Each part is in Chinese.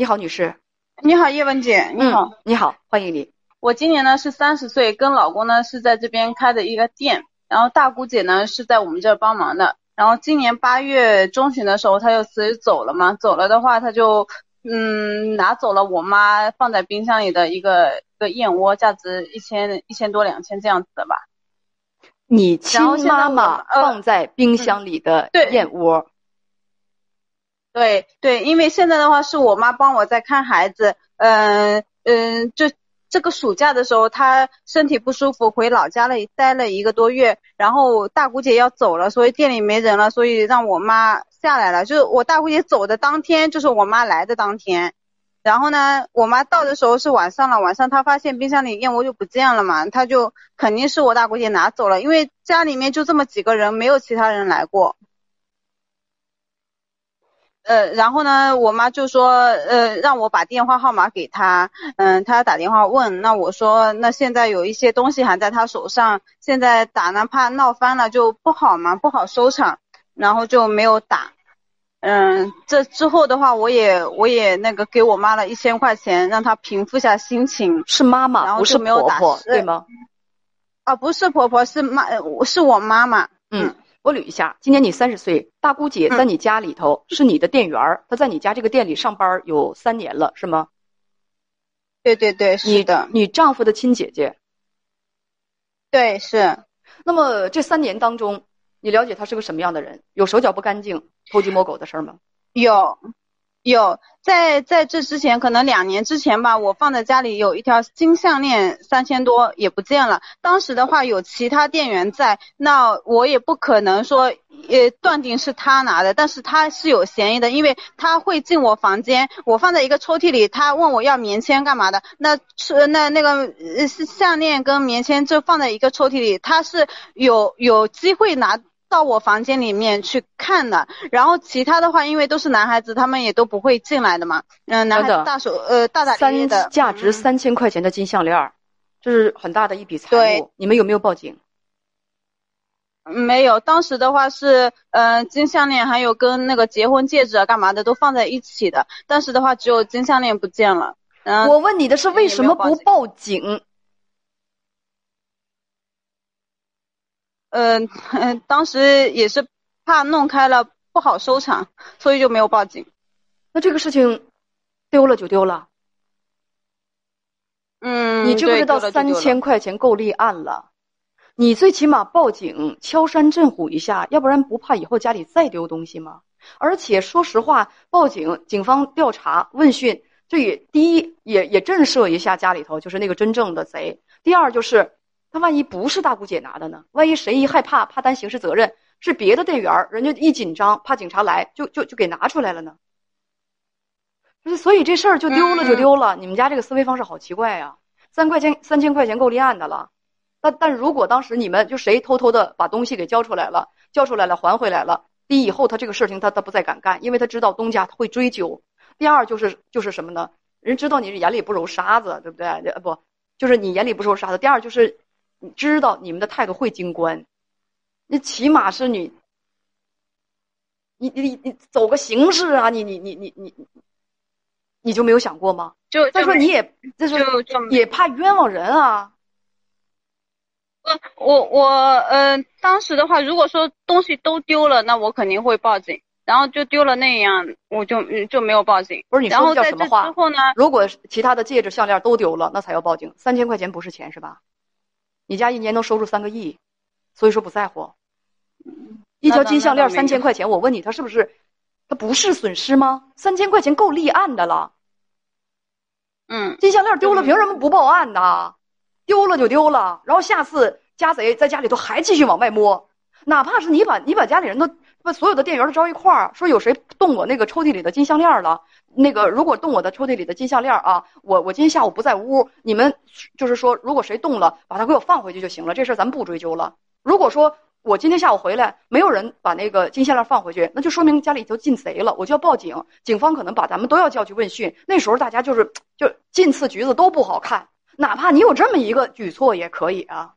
你好，女士。你好，叶文姐。你好，你好，欢迎你。我今年呢是三十岁，跟老公呢是在这边开的一个店，然后大姑姐呢是在我们这儿帮忙的。然后今年八月中旬的时候，她就辞职走了嘛，走了的话，她就嗯拿走了我妈放在冰箱里的一个一个燕窝，价值一千一千多两千这样子的吧。你亲妈妈放在冰箱里的燕窝。对对，因为现在的话是我妈帮我在看孩子，嗯嗯，就这个暑假的时候，她身体不舒服，回老家了，待了一个多月，然后大姑姐要走了，所以店里没人了，所以让我妈下来了。就是我大姑姐走的当天，就是我妈来的当天，然后呢，我妈到的时候是晚上了，晚上她发现冰箱里燕窝就不见了嘛，她就肯定是我大姑姐拿走了，因为家里面就这么几个人，没有其他人来过。呃，然后呢，我妈就说，呃，让我把电话号码给她，嗯，她打电话问，那我说，那现在有一些东西还在她手上，现在打呢怕闹翻了就不好嘛，不好收场，然后就没有打，嗯，这之后的话，我也我也那个给我妈了一千块钱，让她平复下心情。是妈妈，不是婆婆，对吗？啊，不是婆婆，是妈，是我妈妈。嗯。我捋一下，今年你三十岁，大姑姐在你家里头是你的店员，她在你家这个店里上班有三年了，是吗？对对对，是的。你丈夫的亲姐姐。对，是。那么这三年当中，你了解他是个什么样的人？有手脚不干净、偷鸡摸狗的事儿吗？有。有，在在这之前，可能两年之前吧，我放在家里有一条金项链，三千多也不见了。当时的话有其他店员在，那我也不可能说，呃，断定是他拿的，但是他是有嫌疑的，因为他会进我房间，我放在一个抽屉里，他问我要棉签干嘛的，那是那那个是项链跟棉签就放在一个抽屉里，他是有有机会拿。到我房间里面去看的，然后其他的话，因为都是男孩子，他们也都不会进来的嘛。嗯，男孩子大手呃大大咧咧的，价值三千块钱的金项链，这是很大的一笔财物。你们有没有报警？没有，当时的话是嗯金项链还有跟那个结婚戒指啊干嘛的都放在一起的，当时的话只有金项链不见了。嗯，我问你的是为什么不报警？嗯嗯，当时也是怕弄开了不好收场，所以就没有报警。那这个事情丢了就丢了。嗯，你知不知道三千块钱够立案了？你最起码报警敲山震虎一下，要不然不怕以后家里再丢东西吗？而且说实话，报警，警方调查问讯，这也第一也也震慑一下家里头，就是那个真正的贼。第二就是。他万一不是大姑姐拿的呢？万一谁一害怕，怕担刑事责任，是别的店员人家一紧张，怕警察来，就就就给拿出来了呢？所以这事儿就丢了就丢了。你们家这个思维方式好奇怪呀！三块钱三千块钱够立案的了，但但如果当时你们就谁偷偷的把东西给交出来了，交出来了还回来了，第一以后他这个事情他他不再敢干，因为他知道东家会追究。第二就是就是什么呢？人知道你是眼里不揉沙子，对不对？不就是你眼里不揉沙子？第二就是。你知道你们的态度会经关，那起码是你，你你你走个形式啊！你你你你你，你就没有想过吗？就再说你也就是也怕冤枉人啊。我我嗯，当时的话，如果说东西都丢了，那我肯定会报警。然后就丢了那样，我就就没有报警。不是你说叫什么话？之后呢？如果其他的戒指项链都丢了，那才要报警。三千块钱不是钱是吧？你家一年能收入三个亿，所以说不在乎。一条金项链三千块钱，我问你，他是不是？他不是损失吗？三千块钱够立案的了。嗯，金项链丢了，凭什么不报案呢？丢了就丢了，然后下次家贼在家里头还继续往外摸，哪怕是你把你把家里人都把所有的店员都招一块儿，说有谁动我那个抽屉里的金项链了。那个，如果动我的抽屉里的金项链啊，我我今天下午不在屋，你们就是说，如果谁动了，把它给我放回去就行了，这事儿咱不追究了。如果说我今天下午回来，没有人把那个金项链放回去，那就说明家里头进贼了，我就要报警，警方可能把咱们都要叫去问讯。那时候大家就是就进次局子都不好看，哪怕你有这么一个举措也可以啊。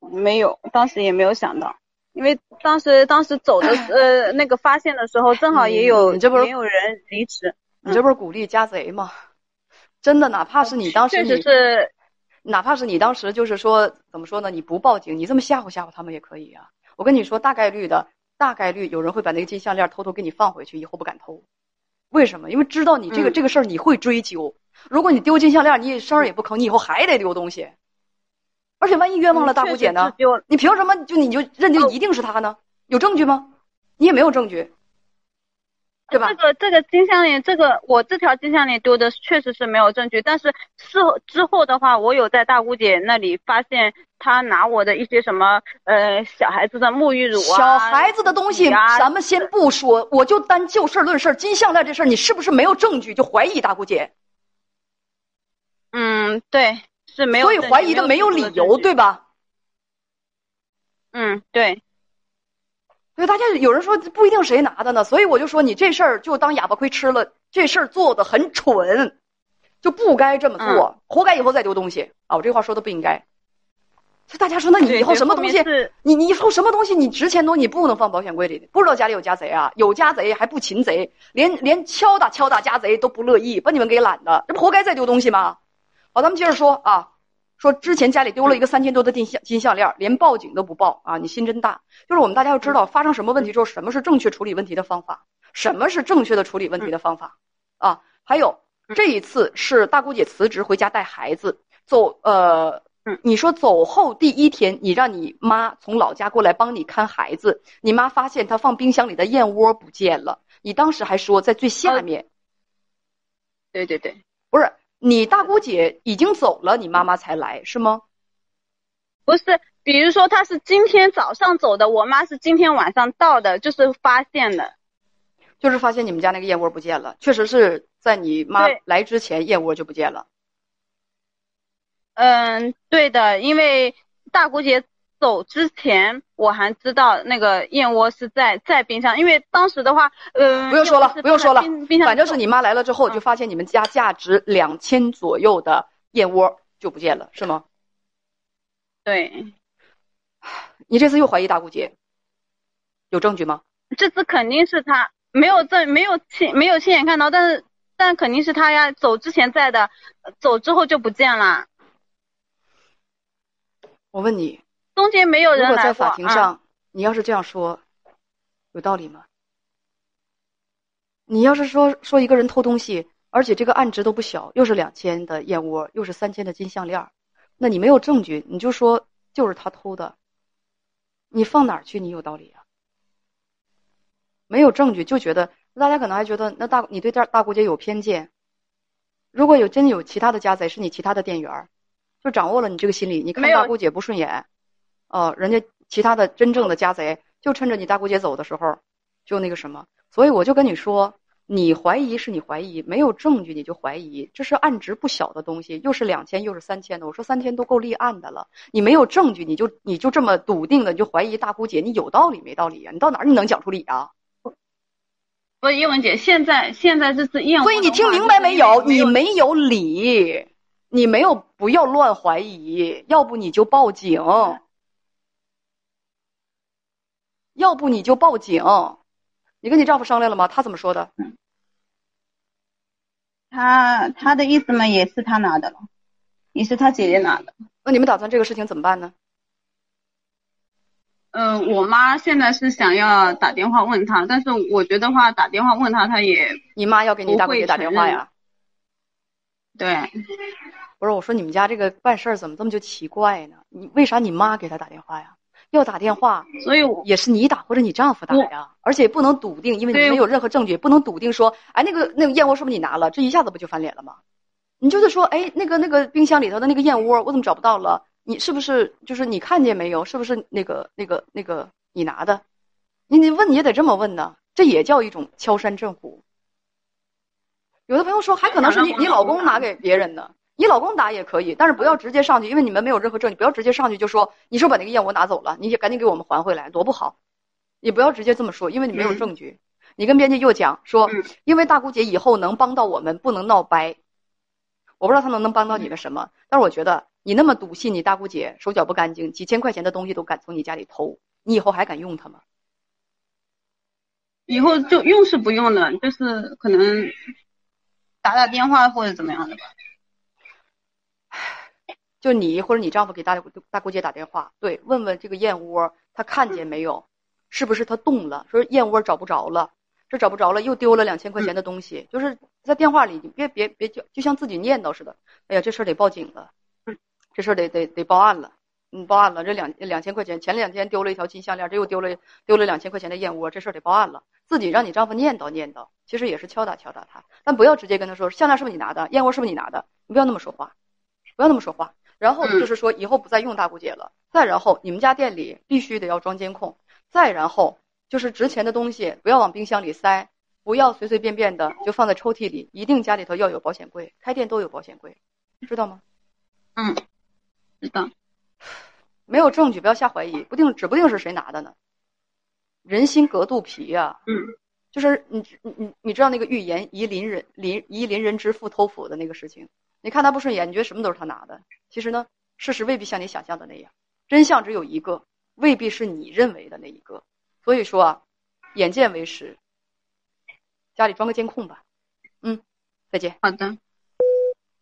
没有，当时也没有想到。因为当时当时走的呃那个发现的时候，正好也有你这不是没有人离职，你这不是鼓励家贼吗？真的，哪怕是你当时确你实是哪怕是你当时就是说怎么说呢？你不报警，你这么吓唬吓唬他们也可以啊。我跟你说，大概率的，大概率有人会把那个金项链偷偷给你放回去，以后不敢偷。为什么？因为知道你这个、嗯这个事儿你会追究。如果你丢金项链，你也声儿也不吭，你以后还得丢东西。而且万一冤枉了大姑姐呢？你凭什么就你就认定哦一定是他呢？有证据吗？你也没有证据，对吧这？个这个金项链，这个我这条金项链丢的确实是没有证据，但是事后之后的话，我有在大姑姐那里发现她拿我的一些什么呃小孩子的沐浴乳啊，小孩子的东西，啊咱们先不说，我就单就事儿论事儿。金项链这事儿，你是不是没有证据就怀疑大姑姐？嗯，对，是没有所以，怀疑的没有理由，对吧？嗯，对，所以大家有人说不一定谁拿的呢，所以我就说你这事儿就当哑巴亏吃了，这事儿做的很蠢，就不该这么做，活该以后再丢东西啊！我这话说的不应该。所以大家说，那你以后什么东西你你以后什么东西你值钱东西你不能放保险柜里的？不知道家里有家贼啊？有家贼还不擒贼，连连敲打敲打家贼都不乐意，把你们给懒的，这不活该再丢东西吗？好，咱们接着说啊，说之前家里丢了一个三千多的金项金项链，连报警都不报啊，你心真大。就是我们大家要知道，发生什么问题之后，什么是正确处理问题的方法，什么是正确的处理问题的方法啊？还有这一次是大姑姐辞职回家带孩子，走呃嗯，你说走后第一天，你让你妈从老家过来帮你看孩子，你妈发现她放冰箱里的燕窝不见了，你当时还说在最下呃面，对对对，不是你大姑姐已经走了，你妈妈才来是吗？不是，比如说她是今天早上走的，我妈是今天晚上到的，就是发现的。就是发现你们家那个燕窝不见了，确实是在你妈来之前燕窝就不见了。嗯，对的，因为大姑姐走之前，我还知道那个燕窝是在在冰箱，因为当时的话，嗯、不用说了不用说了冰冰箱反正是你妈来了之后，嗯就发现你们家价值两千左右的燕窝就不见了，是吗？对，你这次又怀疑大姑姐，有证据吗？这次肯定是他没有证，没有亲没有亲眼看到，但是但肯定是他呀，走之前在的，走之后就不见了，我问你，中间没有人如果在法庭上，你要是这样说，有道理吗？你要是说说一个人偷东西，而且这个案值都不小，又是两千的燕窝，又是三千的金项链，那你没有证据，你就说就是他偷的，你放哪儿去？你有道理啊？没有证据就觉得，大家可能还觉得那大你对大大姑姐有偏见。如果有真有其他的家贼，是你其他的店员，就掌握了你这个心理，你看大姑姐不顺眼，哦，人家其他的真正的家贼就趁着你大姑姐走的时候，就那个什么，所以我就跟你说，你怀疑是你怀疑，没有证据你就怀疑，这是案值不小的东西，又是两千又是三千的，我说三千都够立案的了，你没有证据你就你就这么笃定的你就怀疑大姑姐，你有道理没道理啊？你到哪儿你能讲出理啊？不是叶文姐，现在现在这次燕窝的话，所以你听明白没有？你没有理，你没有不要乱怀疑，要不你就报警，要不你就报警。你跟你丈夫商量了吗？他怎么说的？他他的意思嘛，也是他拿的了，也是他姐姐拿的。那你们打算这个事情怎么办呢？嗯、我妈现在是想要打电话问他，但是我觉得话打电话问他，他也你妈要给你大姑姐打电话呀？对。不是，我说你们家这个办事儿怎么这么就奇怪呢？你为啥你妈给他打电话呀？要打电话所以我也是你打或者你丈夫打呀，而且不能笃定，因为你没有任何证据，不能笃定说，哎，那个那个燕窝是不是你拿了？这一下子不就翻脸了吗？你就是说，哎，那个那个冰箱里头的那个燕窝，我怎么找不到了？你是不是就是你看见没有？是不是那个那个那个你拿的？你你问你也得这么问呢，这也叫一种敲山震虎。有的朋友说，还可能是你你老公拿给别人的，你老公打也可以，但是不要直接上去，因为你们没有任何证据，不要直接上去就说你是不把那个燕窝拿走了，你赶紧给我们还回来，多不好。你不要直接这么说，因为你没有证据。你跟编辑又讲说，因为大姑姐以后能帮到我们，不能闹掰。我不知道她能能帮到你们什么，但是我觉得你那么笃信你大姑姐手脚不干净，几千块钱的东西都敢从你家里偷，你以后还敢用它吗？以后就用是不用的，就是可能打打电话或者怎么样的吧。就你或者你丈夫给大大姑姐打电话，对，问问这个燕窝他看见没有，是不是他动了？说燕窝找不着了，这找不着了，又丢了两千块钱的东西，就是在电话里，你别别别就就像自己念叨似的。哎呀，这事儿得报警了，这事儿得得得报案了，嗯，报案了。这两两千块钱，前两天丢了一条金项链，这又丢了丢了两千块钱的燕窝，这事儿得报案了。自己让你丈夫念叨念叨，其实也是敲打敲打他，但不要直接跟他说项链是不是你拿的，燕窝是不是你拿的，你不要那么说话，不要那么说话。然后就是说以后不再用大姑姐了，再然后你们家店里必须得要装监控，再然后就是值钱的东西不要往冰箱里塞，不要随随便便的就放在抽屉里，一定家里头要有保险柜，开店都有保险柜，知道吗？嗯，知道。没有证据不要瞎怀疑，不定指不定是谁拿的呢。人心隔肚皮呀，嗯，就是你你你你知道那个预言夷邻人邻夷邻人之父偷斧的那个事情。你看他不顺眼，你觉得什么都是他拿的。其实呢，事实未必像你想象的那样，真相只有一个，未必是你认为的那一个。所以说啊，眼见为实，家里装个监控吧。嗯，再见。好的。